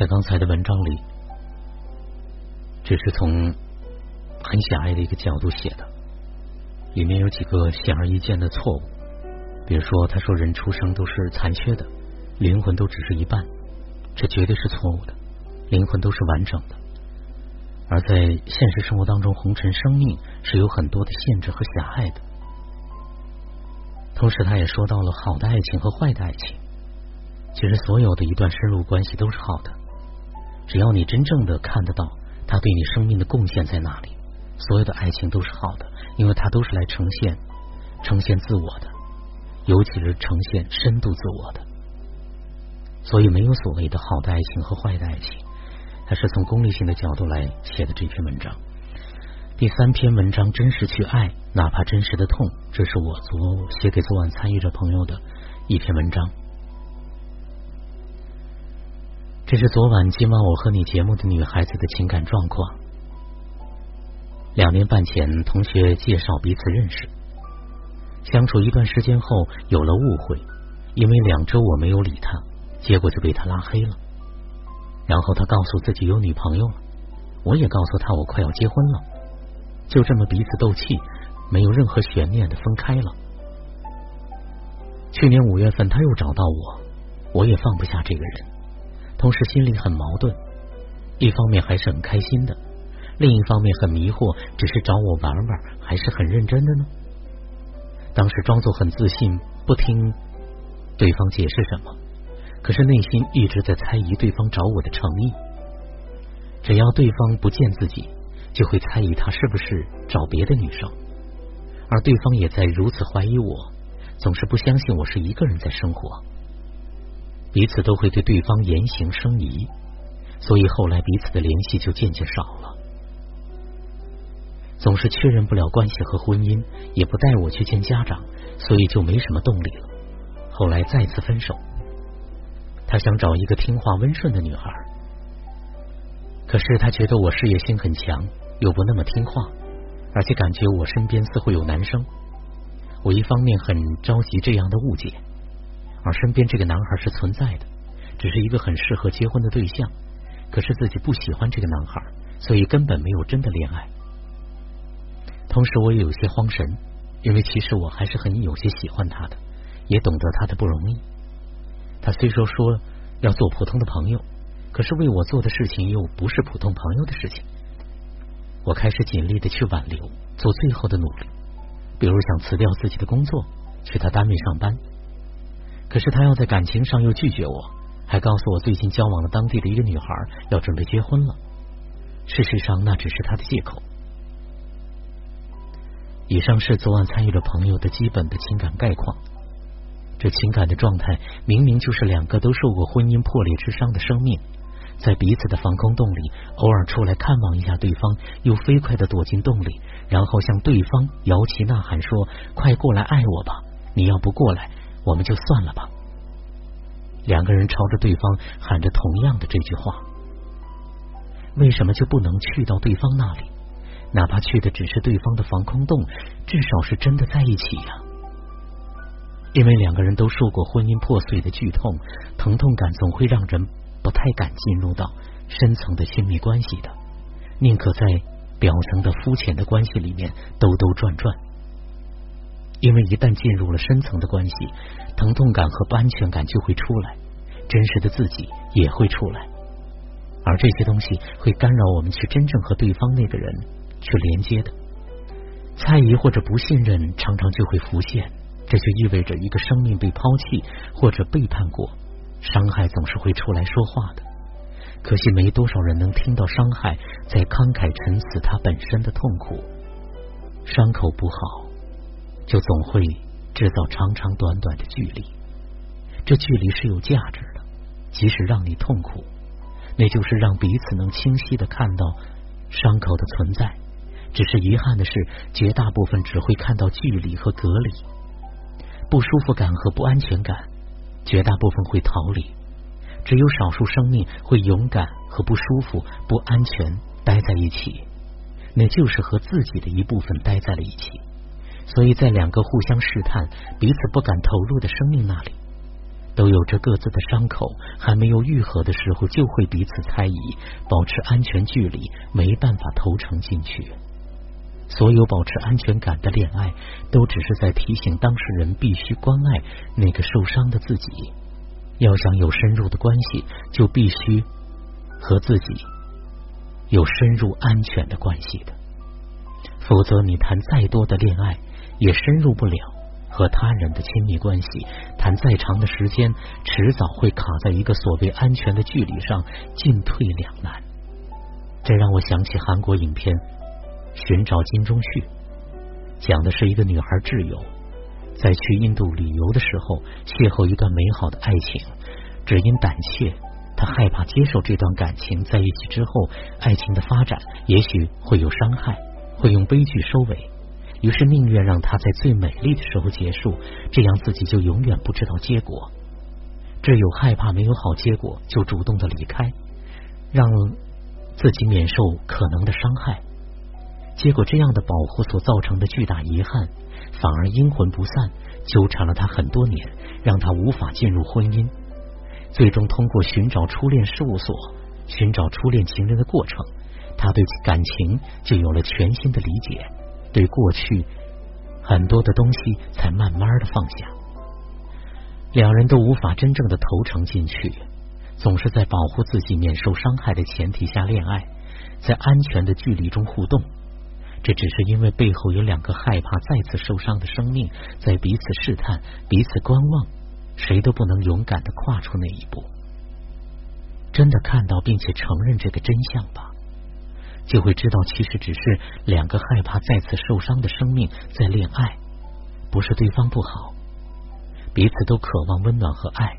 在刚才的文章里，只是从很狭隘的一个角度写的，里面有几个显而易见的错误。比如说，他说人出生都是残缺的，灵魂都只是一半，这绝对是错误的，灵魂都是完整的。而在现实生活当中，红尘生命是有很多的限制和狭隘的。同时，他也说到了好的爱情和坏的爱情。其实，所有的一段深入关系都是好的，只要你真正的看得到他对你生命的贡献在哪里，所有的爱情都是好的，因为它都是来呈现、呈现自我的，尤其是呈现深度自我的。所以，没有所谓的好的爱情和坏的爱情。他是从功利性的角度来写的这篇文章。第三篇文章，真实去爱，哪怕真实的痛，这是我昨写给昨晚参与者朋友的一篇文章。这是昨晚今晚我和你节目的女孩子的情感状况。两年半前，同学介绍彼此认识，相处一段时间后有了误会，因为两周我没有理他，结果就被他拉黑了。然后他告诉自己有女朋友了，我也告诉他我快要结婚了，就这么彼此斗气，没有任何悬念的分开了。去年五月份他又找到我，我也放不下这个人，同时心里很矛盾，一方面还是很开心的，另一方面很迷惑，只是找我玩玩，还是很认真的呢？当时装作很自信，不听对方解释什么。可是内心一直在猜疑对方找我的诚意，只要对方不见自己，就会猜疑他是不是找别的女生，而对方也在如此怀疑我，总是不相信我是一个人在生活，彼此都会对对方言行生疑，所以后来彼此的联系就渐渐少了，总是确认不了关系和婚姻，也不带我去见家长，所以就没什么动力了。后来再次分手。他想找一个听话温顺的女孩，可是他觉得我事业心很强，又不那么听话，而且感觉我身边似乎有男生。我一方面很着急这样的误解，而身边这个男孩是存在的，只是一个很适合结婚的对象。可是自己不喜欢这个男孩，所以根本没有真的恋爱。同时我也有些慌神，因为其实我还是很有些喜欢他的，也懂得他的不容易。他虽说说要做普通的朋友，可是为我做的事情又不是普通朋友的事情。我开始尽力的去挽留，做最后的努力，比如想辞掉自己的工作，去他单位上班。可是他要在感情上又拒绝我，还告诉我最近交往了当地的一个女孩，要准备结婚了。事实上，那只是他的借口。以上是昨晚参与了朋友的基本的情感概况。这情感的状态，明明就是两个都受过婚姻破裂之伤的生命，在彼此的防空洞里，偶尔出来看望一下对方，又飞快的躲进洞里，然后向对方摇旗呐喊说：“快过来爱我吧！你要不过来，我们就算了吧。”两个人朝着对方喊着同样的这句话，为什么就不能去到对方那里？哪怕去的只是对方的防空洞，至少是真的在一起呀。因为两个人都受过婚姻破碎的剧痛，疼痛感总会让人不太敢进入到深层的亲密关系的，宁可在表层的肤浅的关系里面兜兜转转。因为一旦进入了深层的关系，疼痛感和不安全感就会出来，真实的自己也会出来，而这些东西会干扰我们去真正和对方那个人去连接的，猜疑或者不信任常常就会浮现。这就意味着一个生命被抛弃或者背叛过，伤害总是会出来说话的。可惜没多少人能听到伤害在慷慨陈词它本身的痛苦。伤口不好，就总会制造长长短短的距离。这距离是有价值的，即使让你痛苦，那就是让彼此能清晰的看到伤口的存在。只是遗憾的是，绝大部分只会看到距离和隔离。不舒服感和不安全感，绝大部分会逃离，只有少数生命会勇敢和不舒服、不安全待在一起，那就是和自己的一部分待在了一起。所以在两个互相试探、彼此不敢投入的生命那里，都有着各自的伤口，还没有愈合的时候，就会彼此猜疑，保持安全距离，没办法投诚进去。所有保持安全感的恋爱，都只是在提醒当事人必须关爱那个受伤的自己。要想有深入的关系，就必须和自己有深入安全的关系的，否则你谈再多的恋爱，也深入不了和他人的亲密关系。谈再长的时间，迟早会卡在一个所谓安全的距离上，进退两难。这让我想起韩国影片。寻找金钟旭，讲的是一个女孩挚友在去印度旅游的时候邂逅一段美好的爱情，只因胆怯，她害怕接受这段感情，在一起之后爱情的发展也许会有伤害，会用悲剧收尾，于是宁愿让它在最美丽的时候结束，这样自己就永远不知道结果。只有害怕没有好结果，就主动的离开，让自己免受可能的伤害。结果，这样的保护所造成的巨大遗憾，反而阴魂不散，纠缠了他很多年，让他无法进入婚姻。最终，通过寻找初恋事务所、寻找初恋情人的过程，他对感情就有了全新的理解，对过去很多的东西才慢慢的放下。两人都无法真正的投诚进去，总是在保护自己免受伤害的前提下恋爱，在安全的距离中互动。这只是因为背后有两个害怕再次受伤的生命在彼此试探、彼此观望，谁都不能勇敢的跨出那一步。真的看到并且承认这个真相吧，就会知道其实只是两个害怕再次受伤的生命在恋爱，不是对方不好，彼此都渴望温暖和爱。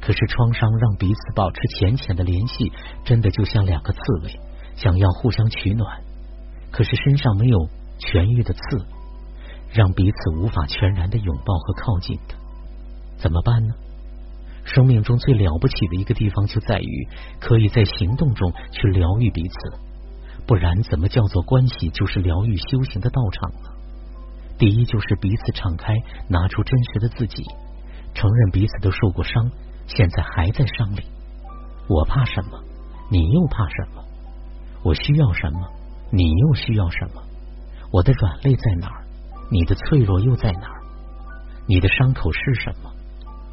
可是创伤让彼此保持浅浅的联系，真的就像两个刺猬，想要互相取暖。可是身上没有痊愈的刺，让彼此无法全然的拥抱和靠近的，怎么办呢？生命中最了不起的一个地方就在于可以在行动中去疗愈彼此，不然怎么叫做关系就是疗愈修行的道场呢？第一就是彼此敞开，拿出真实的自己，承认彼此都受过伤，现在还在伤里。我怕什么？你又怕什么？我需要什么？你又需要什么？我的软肋在哪儿？你的脆弱又在哪儿？你的伤口是什么？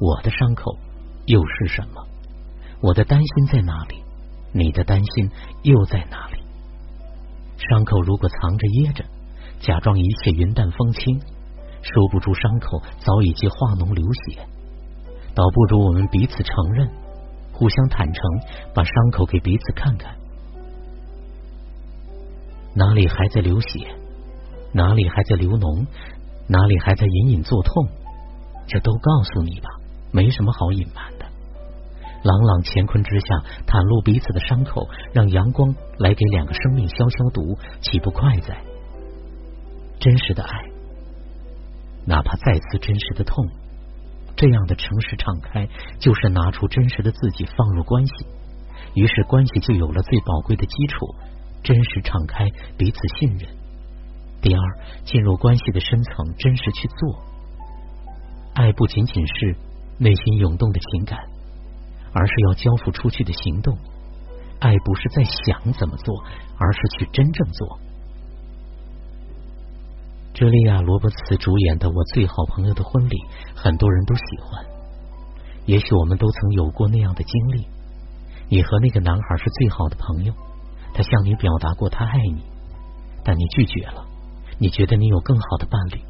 我的伤口又是什么？我的担心在哪里？你的担心又在哪里？伤口如果藏着掖着，假装一切云淡风轻，收不住伤口早已经化脓流血，倒不如我们彼此承认，互相坦诚，把伤口给彼此看看。哪里还在流血？哪里还在流脓？哪里还在隐隐作痛？这都告诉你吧，没什么好隐瞒的。朗朗乾坤之下，袒露彼此的伤口，让阳光来给两个生命消消毒，岂不快哉？真实的爱，哪怕再次真实的痛，这样的诚实敞开，就是拿出真实的自己放入关系，于是关系就有了最宝贵的基础。真实敞开，彼此信任。第二，进入关系的深层，真实去做。爱不仅仅是内心涌动的情感，而是要交付出去的行动。爱不是在想怎么做，而是去真正做。茱莉亚·罗伯茨主演的《我最好朋友的婚礼》，很多人都喜欢。也许我们都曾有过那样的经历：你和那个男孩是最好的朋友。他向你表达过他爱你，但你拒绝了。你觉得你有更好的伴侣，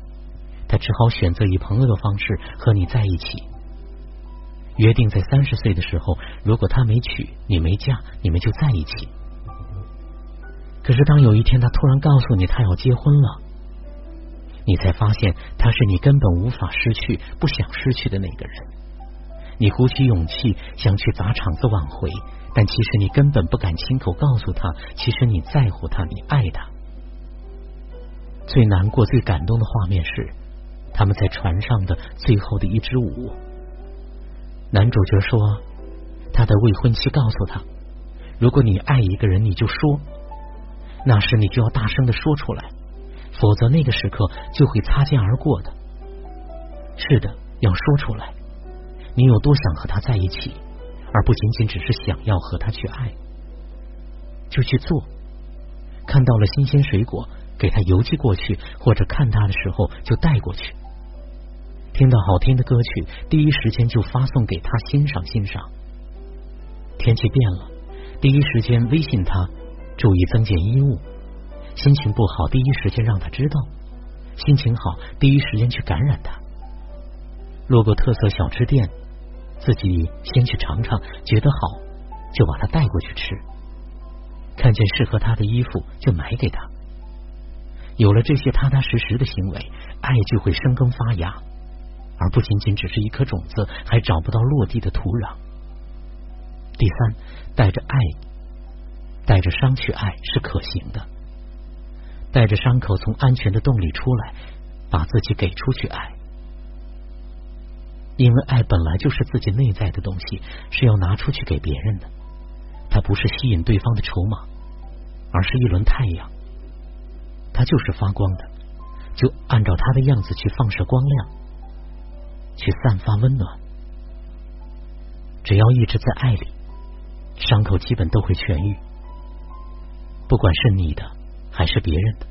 他只好选择以朋友的方式和你在一起。约定在三十岁的时候，如果他没娶，你没嫁，你们就在一起。可是当有一天他突然告诉你他要结婚了，你才发现他是你根本无法失去、不想失去的那个人。你鼓起勇气想去砸场子挽回。但其实你根本不敢亲口告诉他，其实你在乎他，你爱他。最难过、最感动的画面是他们在船上的最后的一支舞。男主角说，他的未婚妻告诉他，如果你爱一个人，你就说，那时你就要大声的说出来，否则那个时刻就会擦肩而过的。是的，要说出来。你有多想和他在一起，而不仅仅只是想要和他去爱，就去做。看到了新鲜水果，给他邮寄过去，或者看他的时候就带过去。听到好听的歌曲，第一时间就发送给他欣赏欣赏。天气变了，第一时间微信他，注意增减衣物。心情不好，第一时间让他知道；心情好，第一时间去感染他。路过特色小吃店，自己先去尝尝，觉得好就把它带过去吃。看见适合他的衣服就买给他。有了这些踏踏实实的行为，爱就会生根发芽，而不仅仅只是一颗种子，还找不到落地的土壤。第三，带着爱，带着伤去爱是可行的。带着伤口从安全的洞里出来，把自己给出去爱。因为爱本来就是自己内在的东西，是要拿出去给别人的。它不是吸引对方的筹码，而是一轮太阳。它就是发光的，就按照它的样子去放射光亮，去散发温暖。只要一直在爱里，伤口基本都会痊愈。不管是你的还是别人的，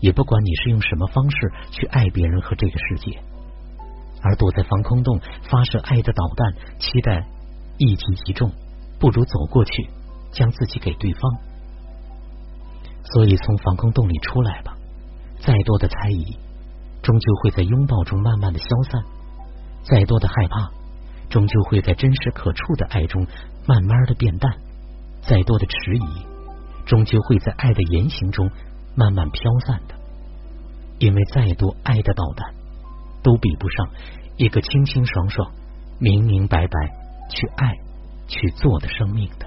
也不管你是用什么方式去爱别人和这个世界。而躲在防空洞发射爱的导弹，期待一击即中，不如走过去，将自己给对方。所以从防空洞里出来吧，再多的猜疑，终究会在拥抱中慢慢的消散；再多的害怕，终究会在真实可触的爱中慢慢的变淡；再多的迟疑，终究会在爱的言行中慢慢飘散的。因为再多爱的导弹。都比不上一个清清爽爽、明明白白去爱、去做的生命的。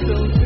so